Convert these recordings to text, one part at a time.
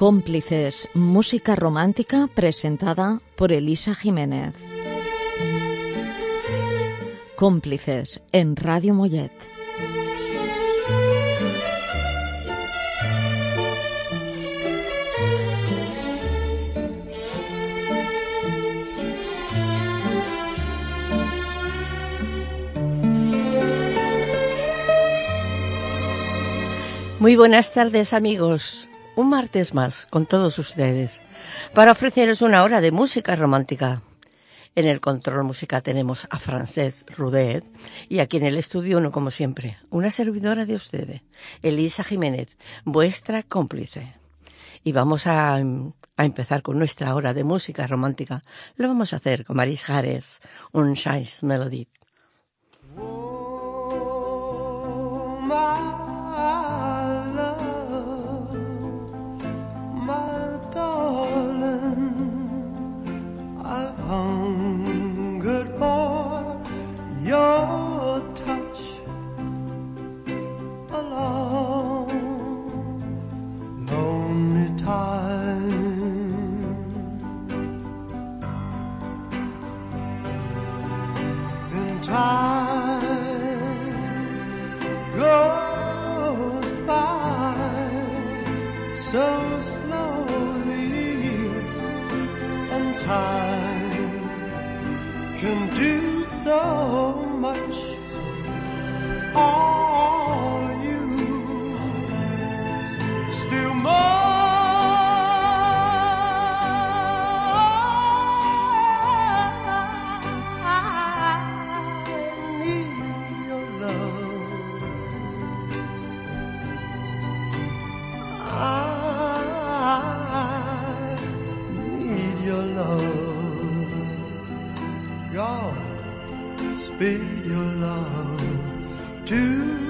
Cómplices, música romántica presentada por Elisa Jiménez. Cómplices en Radio Mollet. Muy buenas tardes amigos un martes más con todos ustedes para ofreceros una hora de música romántica. En el control música tenemos a Francés Rudet y aquí en el estudio uno como siempre, una servidora de ustedes, Elisa Jiménez, vuestra cómplice. Y vamos a, a empezar con nuestra hora de música romántica. Lo vamos a hacer con Maris Jares, un Shice Melody. soul be your love. To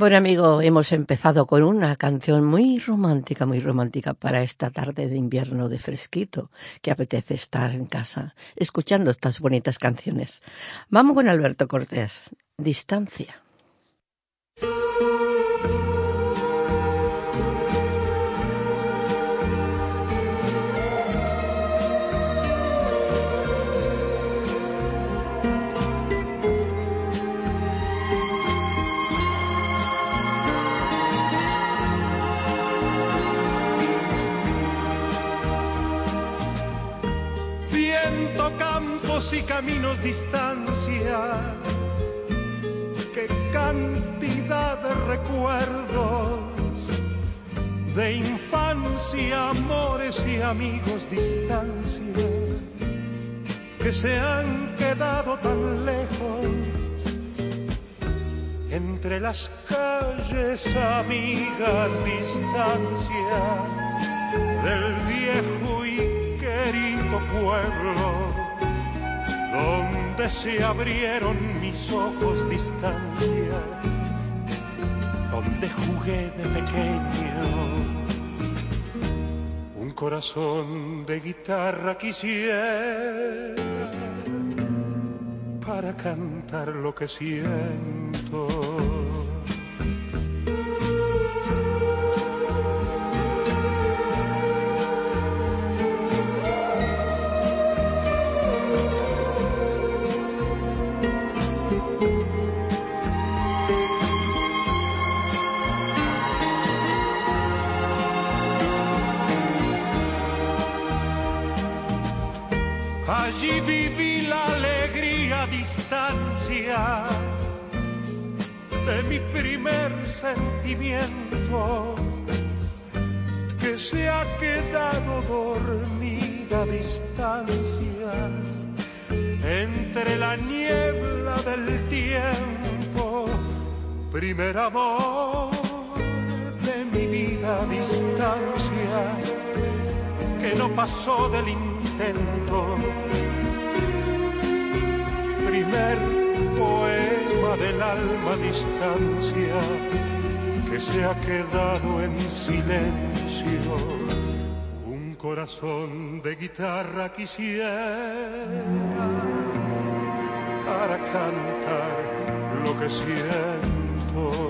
Bueno, amigo, hemos empezado con una canción muy romántica, muy romántica para esta tarde de invierno de fresquito, que apetece estar en casa escuchando estas bonitas canciones. Vamos con Alberto Cortés, Distancia. Caminos distancia. Qué cantidad de recuerdos. De infancia, amores y amigos distancia. Que se han quedado tan lejos. Entre las calles amigas distancia. Del viejo y querido pueblo donde se abrieron mis ojos distancia donde jugué de pequeño. Un corazón de guitarra quisiera para cantar lo que siento mi primer sentimiento que se ha quedado dormida a distancia entre la niebla del tiempo. Primer amor de mi vida a distancia que no pasó del intento distancia que se ha quedado en silencio. Un corazón de guitarra quisiera para cantar lo que siento.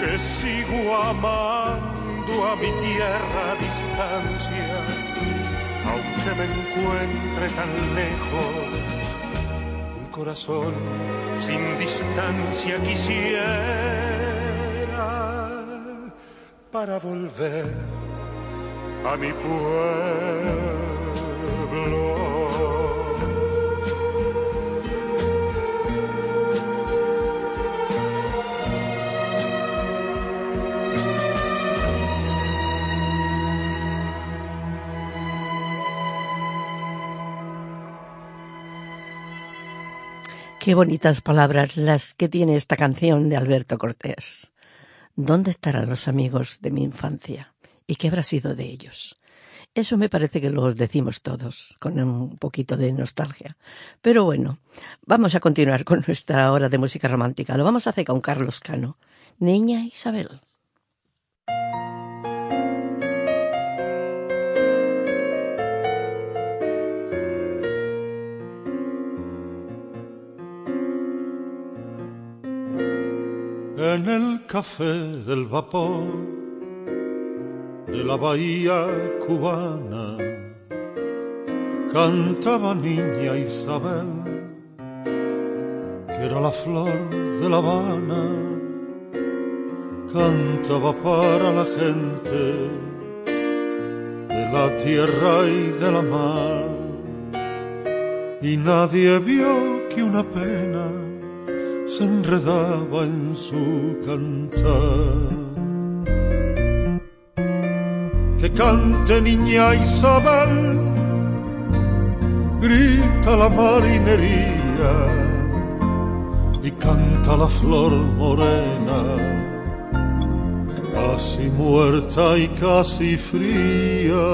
que sigo amando a mi tierra a distancia, aunque me encuentre tan lejos, un corazón sin distancia quisiera para volver a mi pueblo. Qué bonitas palabras las que tiene esta canción de Alberto Cortés. ¿Dónde estarán los amigos de mi infancia? ¿Y qué habrá sido de ellos? Eso me parece que lo decimos todos, con un poquito de nostalgia. Pero bueno, vamos a continuar con nuestra hora de música romántica. Lo vamos a hacer con Carlos Cano. Niña Isabel. En el café del vapor de la bahía cubana. Cantaba niña Isabel, que era la flor de La Habana, cantaba para la gente de la tierra y de la mar, y nadie vio que una pena enredaba en su cantar. Que cante niña Isabel, grita la marinería y canta la flor morena casi muerta y casi fría.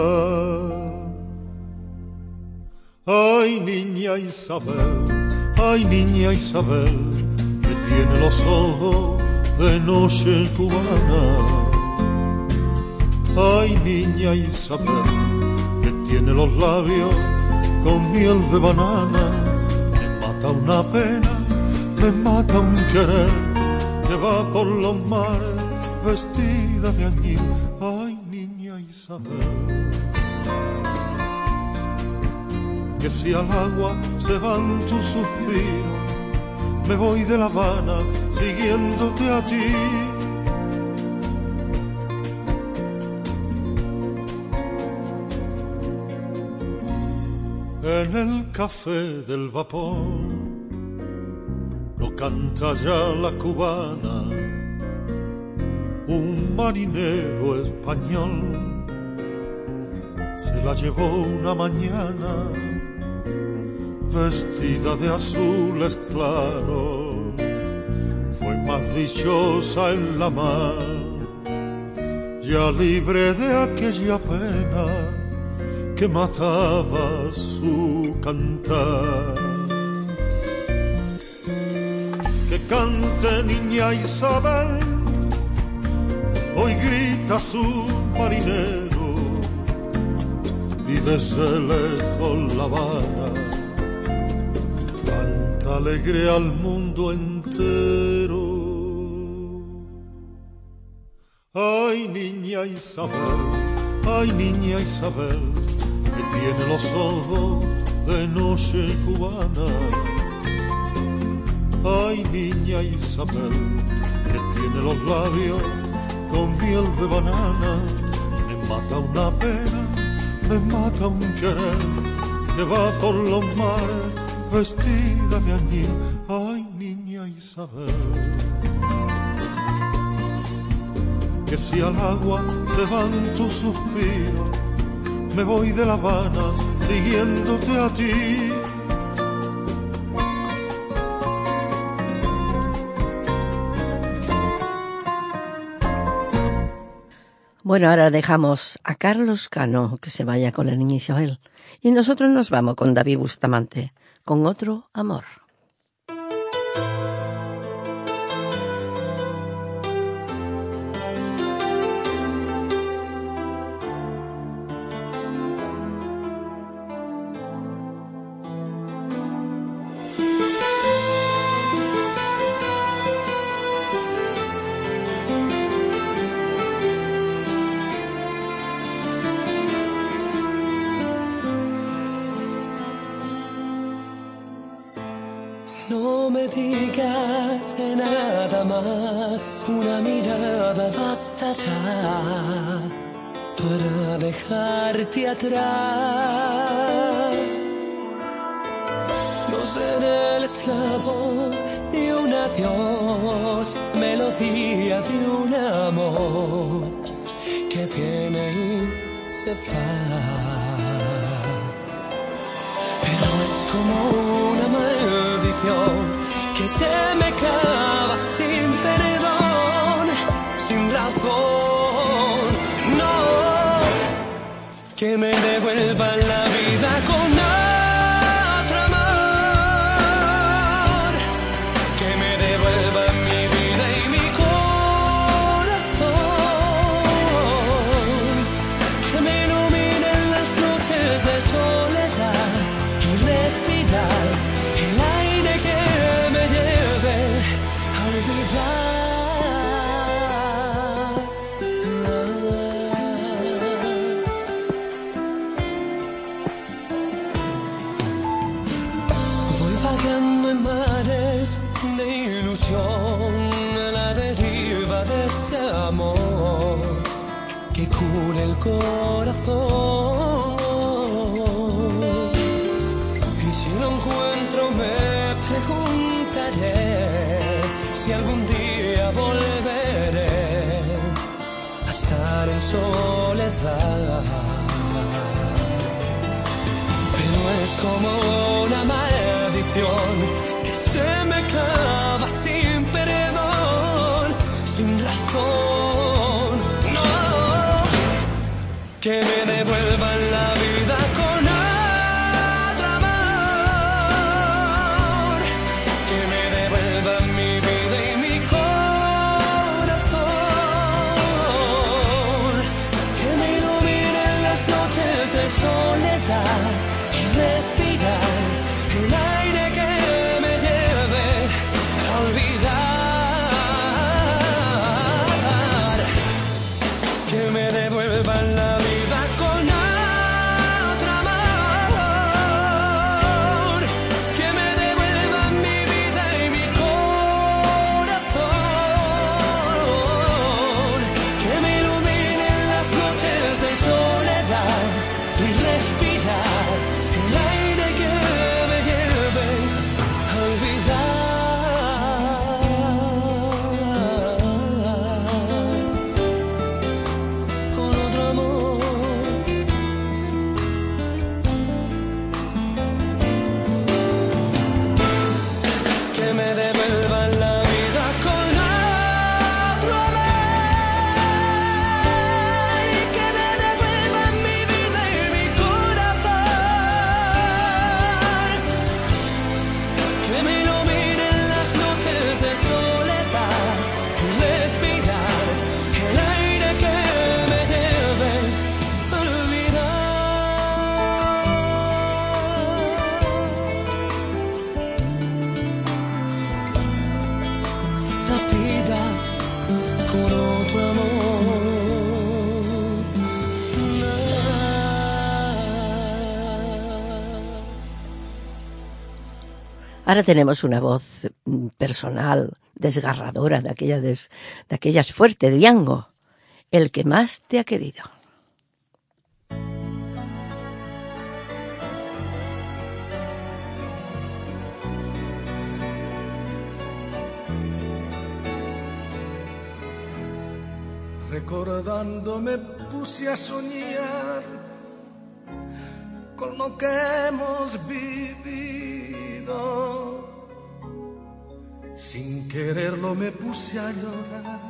Ay, niña Isabel, ay, niña Isabel, tiene los ojos de noche cubana. Ay, niña Isabel, que tiene los labios con miel de banana. Me mata una pena, me mata un querer, que va por los mares vestida de añil. Ay, niña Isabel. Que si al agua se van tus suspiros, me voy de La Habana siguiéndote a ti. En el café del vapor no canta ya la cubana, un marinero español se la llevó una mañana vestida de azules claros, fue más dichosa en la mar, ya libre de aquella pena que mataba su cantar. Que cante niña Isabel, hoy grita su marinero. Y desde lejos la vara alegre al mundo entero. Ay, niña Isabel, ay, niña Isabel, que tiene los ojos de noche cubana. Ay, niña Isabel, que tiene los labios con miel de banana. Me mata una pena, me mata un querer, que va por los mares vestida de añil. Ay, niña Isabel que si al agua se van tus suspiros, me voy de La Habana siguiéndote a ti. Bueno, ahora dejamos a Carlos Cano que se vaya con la niña Isabel y nosotros nos vamos con David Bustamante, con otro amor. Me digas nada más, una mirada bastará para dejarte atrás. No seré el esclavo de un adiós, melodía de un amor que viene y se va pero es como una maldición que se me clava sin perdón, sin razón, no, que me devuelva la vida con cura el corazón. Y si lo encuentro me preguntaré si algún día volveré a estar en soledad. Pero es como una So. Ahora tenemos una voz mm, personal, desgarradora, de, aquella des, de aquellas fuertes, Diango, el que más te ha querido. Recordando me puse a soñar con lo que hemos vivido. Sin quererlo me puse a llorar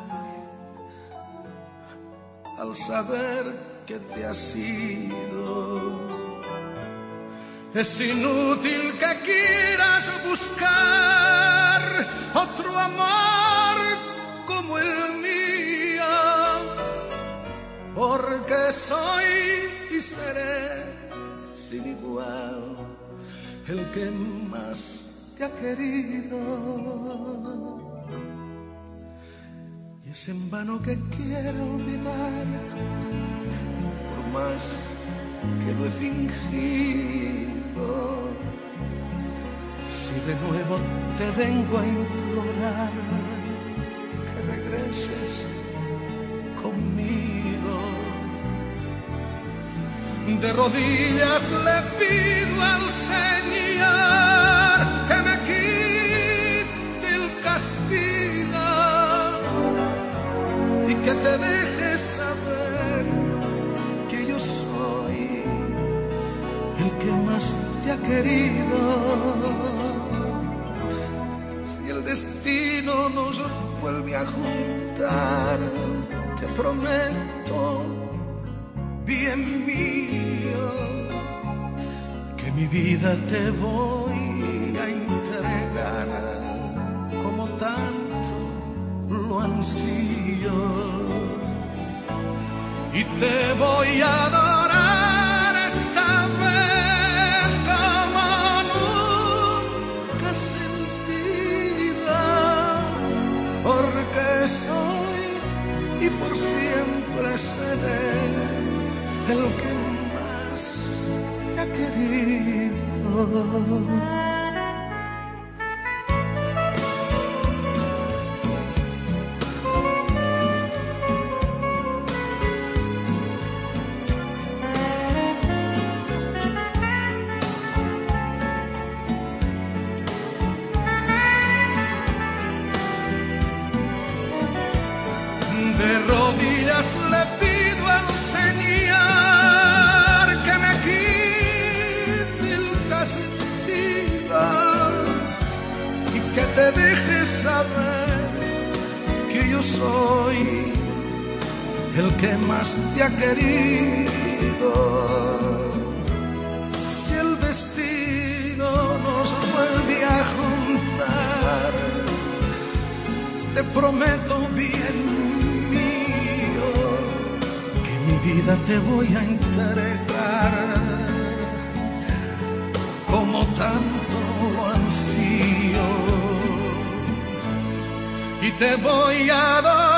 al saber que te has ido. Es inútil que quieras el que más te ha querido. Y es en vano que quiero olvidar, por más que lo he fingido. Si de nuevo te vengo a implorar que regreses conmigo. De rodillas le pido al Señor que me quite el castigo y que te dejes saber que yo soy el que más te ha querido. Si el destino nos vuelve a juntar, te prometo bien mío, mi vida te voy a entregar como tanto lo ansío. Y te voy a adorar esta vez como nunca sentida, porque soy y por siempre seré el que te el que más te ha querido. Si el destino nos vuelve a juntar, te prometo bien mío que mi vida te voy a entregar como tanto ansío y te voy a adorar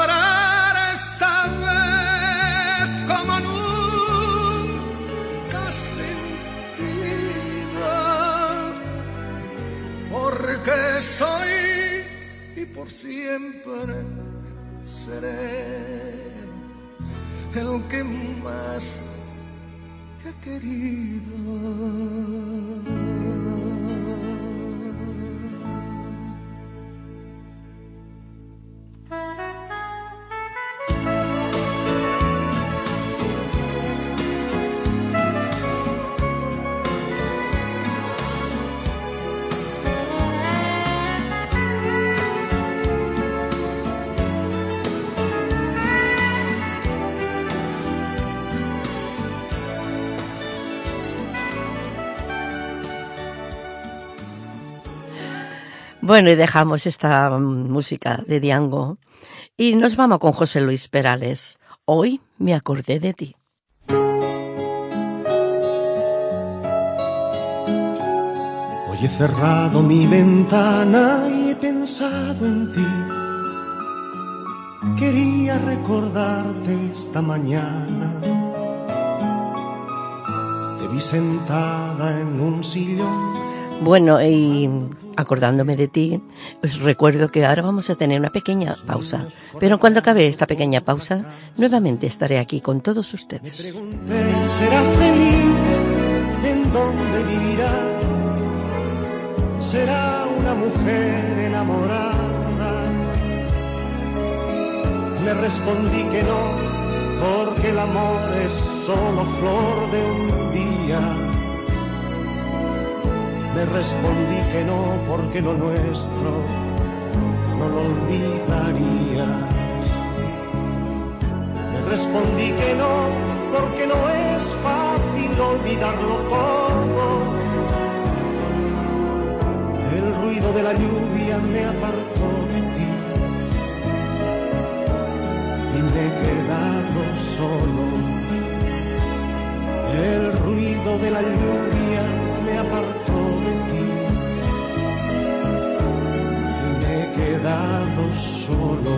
porque soy y por siempre seré el que más te ha querido. Bueno, y dejamos esta mm, música de Diango y nos vamos con José Luis Perales. Hoy me acordé de ti. Hoy he cerrado mi ventana y he pensado en ti. quería recordarte esta mañana. Te vi sentada en un sillón. Bueno, y acordándome de ti, os recuerdo que ahora vamos a tener una pequeña pausa. Pero cuando acabe esta pequeña pausa, nuevamente estaré aquí con todos ustedes. Me pregunté, ¿será feliz? ¿En dónde vivirá? ¿Será una mujer enamorada? Le respondí que no, porque el amor es solo flor de un día. Le respondí que no, porque lo nuestro no lo olvidarías. Le respondí que no, porque no es fácil olvidarlo todo. El ruido de la lluvia me apartó de ti y me he quedado solo. El ruido de la lluvia me apartó quedado solo.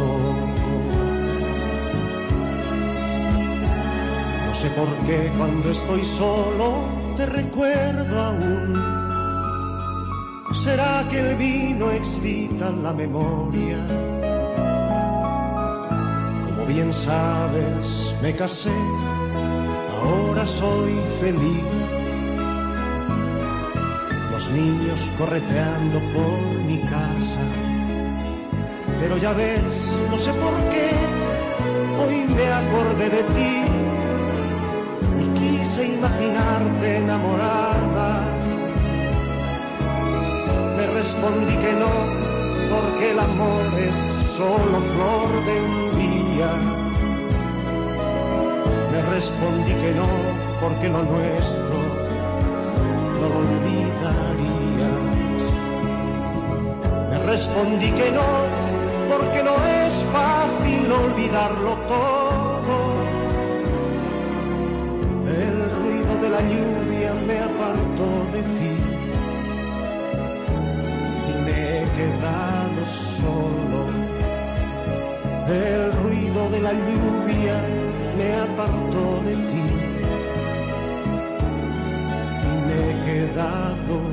No sé por qué cuando estoy solo te recuerdo aún. ¿Será que el vino excita la memoria? Como bien sabes, me casé, ahora soy feliz. Los niños correteando por mi casa. Pero ya ves, no sé por qué, hoy me acordé de ti y quise imaginarte enamorada. Me respondí que no, porque el amor es solo flor de un día. Me respondí que no, porque lo nuestro no lo olvidarías. Me respondí que no, porque no es fácil olvidarlo todo. El ruido de la lluvia me apartó de ti y me he quedado solo. El ruido de la lluvia me apartó de ti y me he quedado